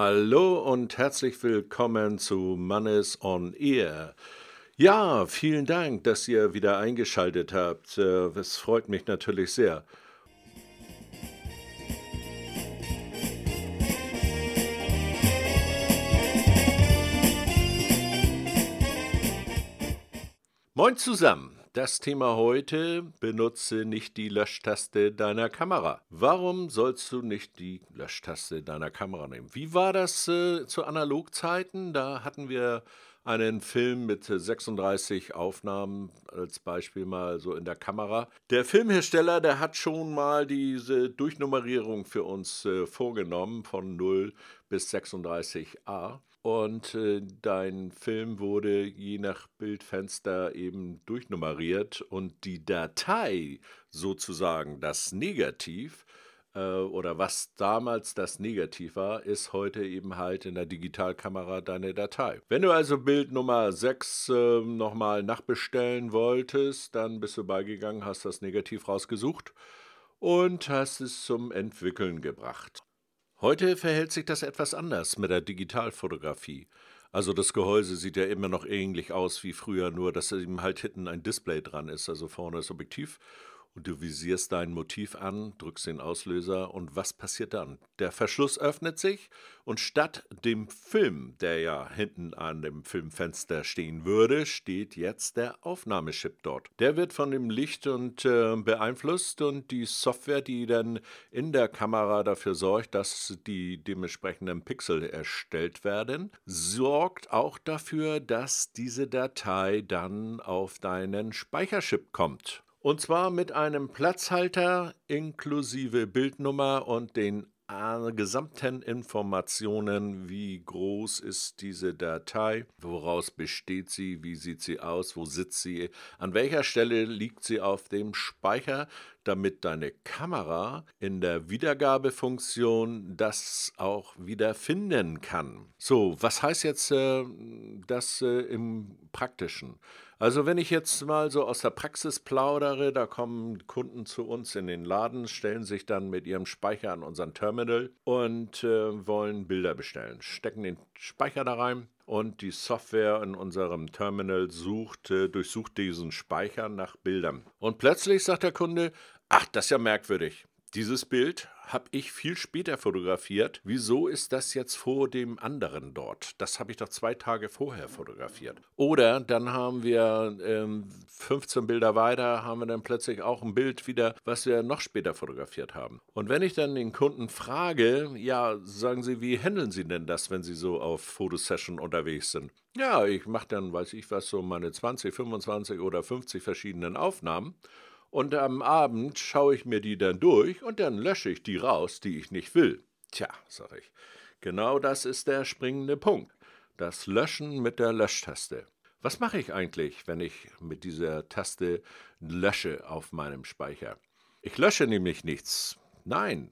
Hallo und herzlich willkommen zu Mannes on Air. Ja, vielen Dank, dass ihr wieder eingeschaltet habt. Äh, es freut mich natürlich sehr. Moin zusammen. Das Thema heute, benutze nicht die Löschtaste deiner Kamera. Warum sollst du nicht die Löschtaste deiner Kamera nehmen? Wie war das äh, zu Analogzeiten? Da hatten wir einen Film mit 36 Aufnahmen als Beispiel mal so in der Kamera. Der Filmhersteller, der hat schon mal diese Durchnummerierung für uns äh, vorgenommen von 0 bis 36a. Und äh, dein Film wurde je nach Bildfenster eben durchnummeriert und die Datei sozusagen, das Negativ, äh, oder was damals das Negativ war, ist heute eben halt in der Digitalkamera deine Datei. Wenn du also Bild Nummer 6 äh, nochmal nachbestellen wolltest, dann bist du beigegangen, hast das Negativ rausgesucht und hast es zum Entwickeln gebracht. Heute verhält sich das etwas anders mit der Digitalfotografie. Also das Gehäuse sieht ja immer noch ähnlich aus wie früher, nur dass eben halt hinten ein Display dran ist, also vorne das Objektiv und du visierst dein Motiv an, drückst den Auslöser und was passiert dann? Der Verschluss öffnet sich und statt dem Film, der ja hinten an dem Filmfenster stehen würde, steht jetzt der Aufnahmechip dort. Der wird von dem Licht und äh, beeinflusst und die Software, die dann in der Kamera dafür sorgt, dass die dementsprechenden Pixel erstellt werden, sorgt auch dafür, dass diese Datei dann auf deinen Speicherchip kommt. Und zwar mit einem Platzhalter inklusive Bildnummer und den äh, gesamten Informationen, wie groß ist diese Datei, woraus besteht sie, wie sieht sie aus, wo sitzt sie, an welcher Stelle liegt sie auf dem Speicher, damit deine Kamera in der Wiedergabefunktion das auch wieder finden kann. So, was heißt jetzt äh, das äh, im Praktischen? Also wenn ich jetzt mal so aus der Praxis plaudere, da kommen Kunden zu uns in den Laden, stellen sich dann mit ihrem Speicher an unseren Terminal und äh, wollen Bilder bestellen, stecken den Speicher da rein und die Software in unserem Terminal sucht, durchsucht diesen Speicher nach Bildern. Und plötzlich sagt der Kunde, ach, das ist ja merkwürdig. Dieses Bild habe ich viel später fotografiert. Wieso ist das jetzt vor dem anderen dort? Das habe ich doch zwei Tage vorher fotografiert. Oder dann haben wir ähm, 15 Bilder weiter, haben wir dann plötzlich auch ein Bild wieder, was wir noch später fotografiert haben. Und wenn ich dann den Kunden frage, ja, sagen Sie, wie handeln Sie denn das, wenn Sie so auf Fotosession unterwegs sind? Ja, ich mache dann, weiß ich was, so meine 20, 25 oder 50 verschiedenen Aufnahmen. Und am Abend schaue ich mir die dann durch und dann lösche ich die raus, die ich nicht will. Tja, sag ich, genau das ist der springende Punkt. Das Löschen mit der Löschtaste. Was mache ich eigentlich, wenn ich mit dieser Taste lösche auf meinem Speicher? Ich lösche nämlich nichts. Nein,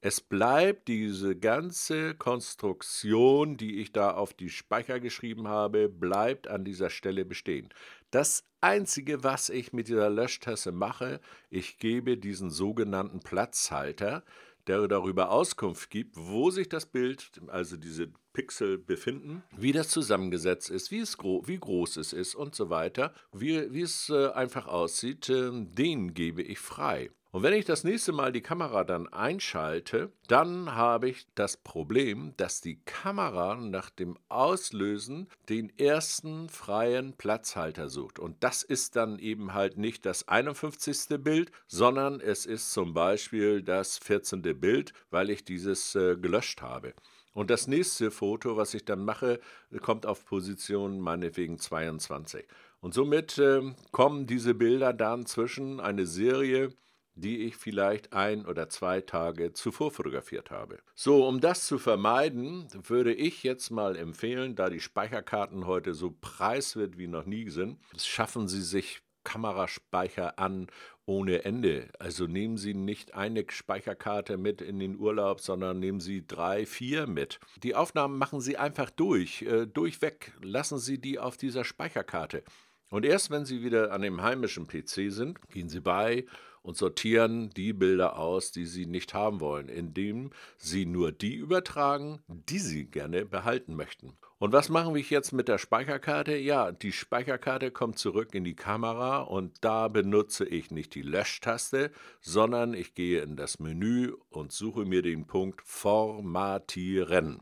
es bleibt diese ganze Konstruktion, die ich da auf die Speicher geschrieben habe, bleibt an dieser Stelle bestehen. Das Einzige, was ich mit dieser Löschtasse mache, ich gebe diesen sogenannten Platzhalter, der darüber Auskunft gibt, wo sich das Bild, also diese Pixel befinden, wie das zusammengesetzt ist, wie, es gro wie groß es ist und so weiter, wie, wie es äh, einfach aussieht, äh, den gebe ich frei. Und wenn ich das nächste Mal die Kamera dann einschalte, dann habe ich das Problem, dass die Kamera nach dem Auslösen den ersten freien Platzhalter sucht. Und das ist dann eben halt nicht das 51. Bild, sondern es ist zum Beispiel das 14. Bild, weil ich dieses äh, gelöscht habe. Und das nächste Foto, was ich dann mache, kommt auf Position meinetwegen 22. Und somit äh, kommen diese Bilder dann zwischen eine Serie die ich vielleicht ein oder zwei Tage zuvor fotografiert habe. So, um das zu vermeiden, würde ich jetzt mal empfehlen, da die Speicherkarten heute so preiswert wie noch nie sind, schaffen Sie sich Kameraspeicher an ohne Ende. Also nehmen Sie nicht eine Speicherkarte mit in den Urlaub, sondern nehmen Sie drei, vier mit. Die Aufnahmen machen Sie einfach durch, äh, durchweg. Lassen Sie die auf dieser Speicherkarte. Und erst wenn Sie wieder an dem heimischen PC sind, gehen Sie bei und sortieren die Bilder aus, die Sie nicht haben wollen, indem Sie nur die übertragen, die Sie gerne behalten möchten. Und was machen wir jetzt mit der Speicherkarte? Ja, die Speicherkarte kommt zurück in die Kamera und da benutze ich nicht die Löschtaste, sondern ich gehe in das Menü und suche mir den Punkt Formatieren.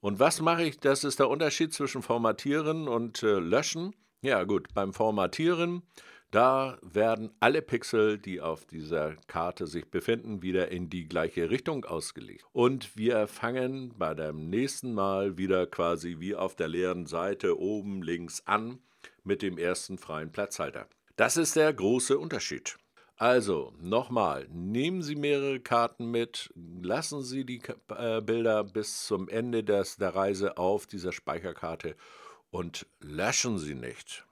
Und was mache ich? Das ist der Unterschied zwischen Formatieren und äh, Löschen. Ja gut, beim Formatieren, da werden alle Pixel, die auf dieser Karte sich befinden, wieder in die gleiche Richtung ausgelegt. Und wir fangen bei dem nächsten Mal wieder quasi wie auf der leeren Seite oben links an mit dem ersten freien Platzhalter. Das ist der große Unterschied. Also, nochmal, nehmen Sie mehrere Karten mit, lassen Sie die äh, Bilder bis zum Ende des, der Reise auf dieser Speicherkarte und löschen Sie nicht.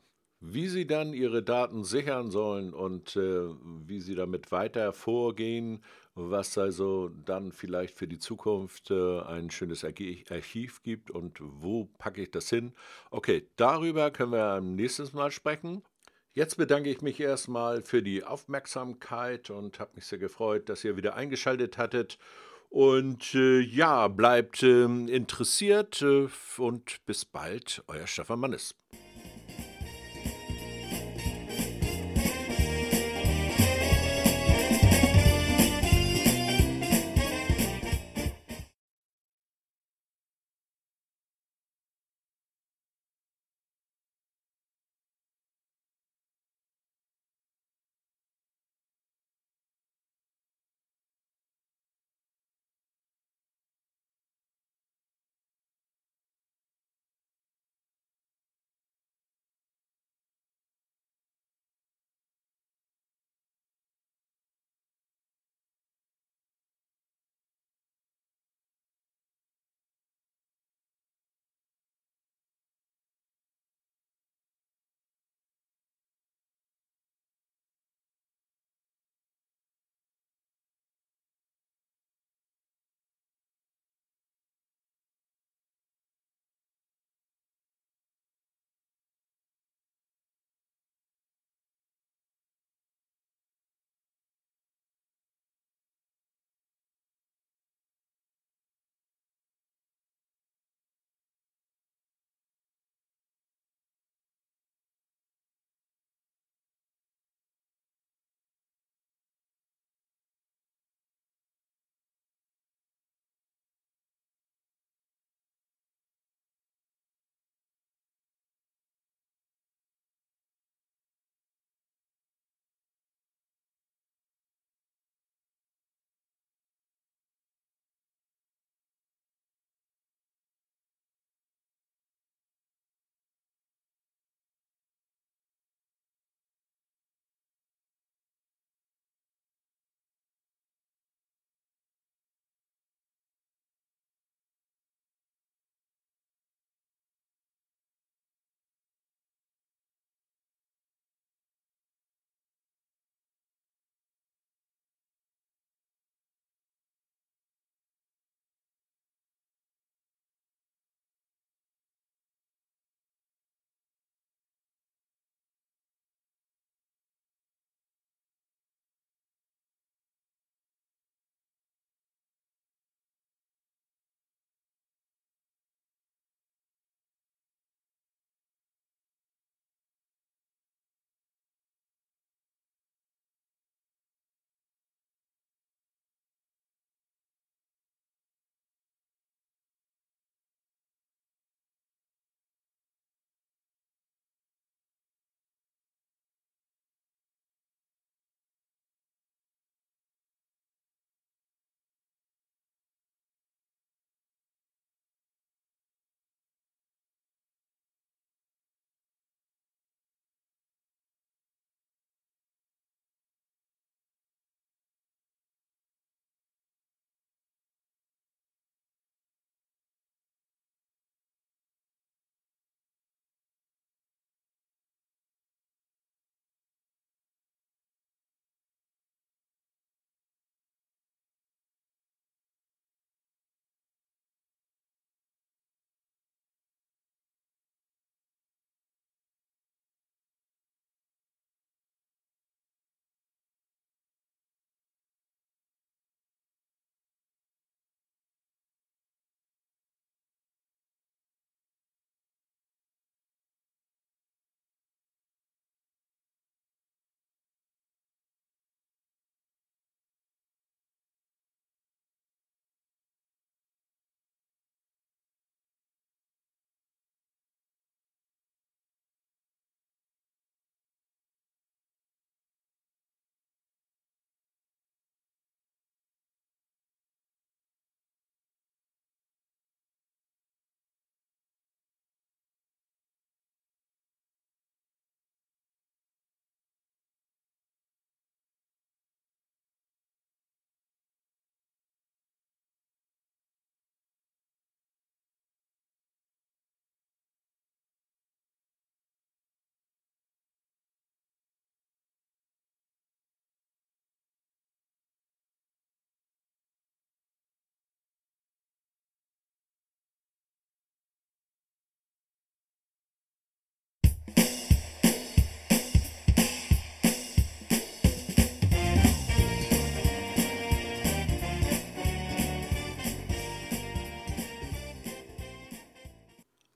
Wie Sie dann Ihre Daten sichern sollen und äh, wie Sie damit weiter vorgehen, was also dann vielleicht für die Zukunft äh, ein schönes Archiv gibt und wo packe ich das hin. Okay, darüber können wir am nächsten Mal sprechen. Jetzt bedanke ich mich erstmal für die Aufmerksamkeit und habe mich sehr gefreut, dass ihr wieder eingeschaltet hattet. Und äh, ja, bleibt äh, interessiert und bis bald, euer Stefan Mannes.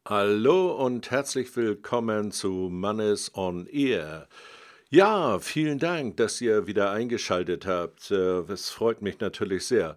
Hallo und herzlich willkommen zu Mannes on Air. Ja, vielen Dank, dass ihr wieder eingeschaltet habt. Äh, es freut mich natürlich sehr.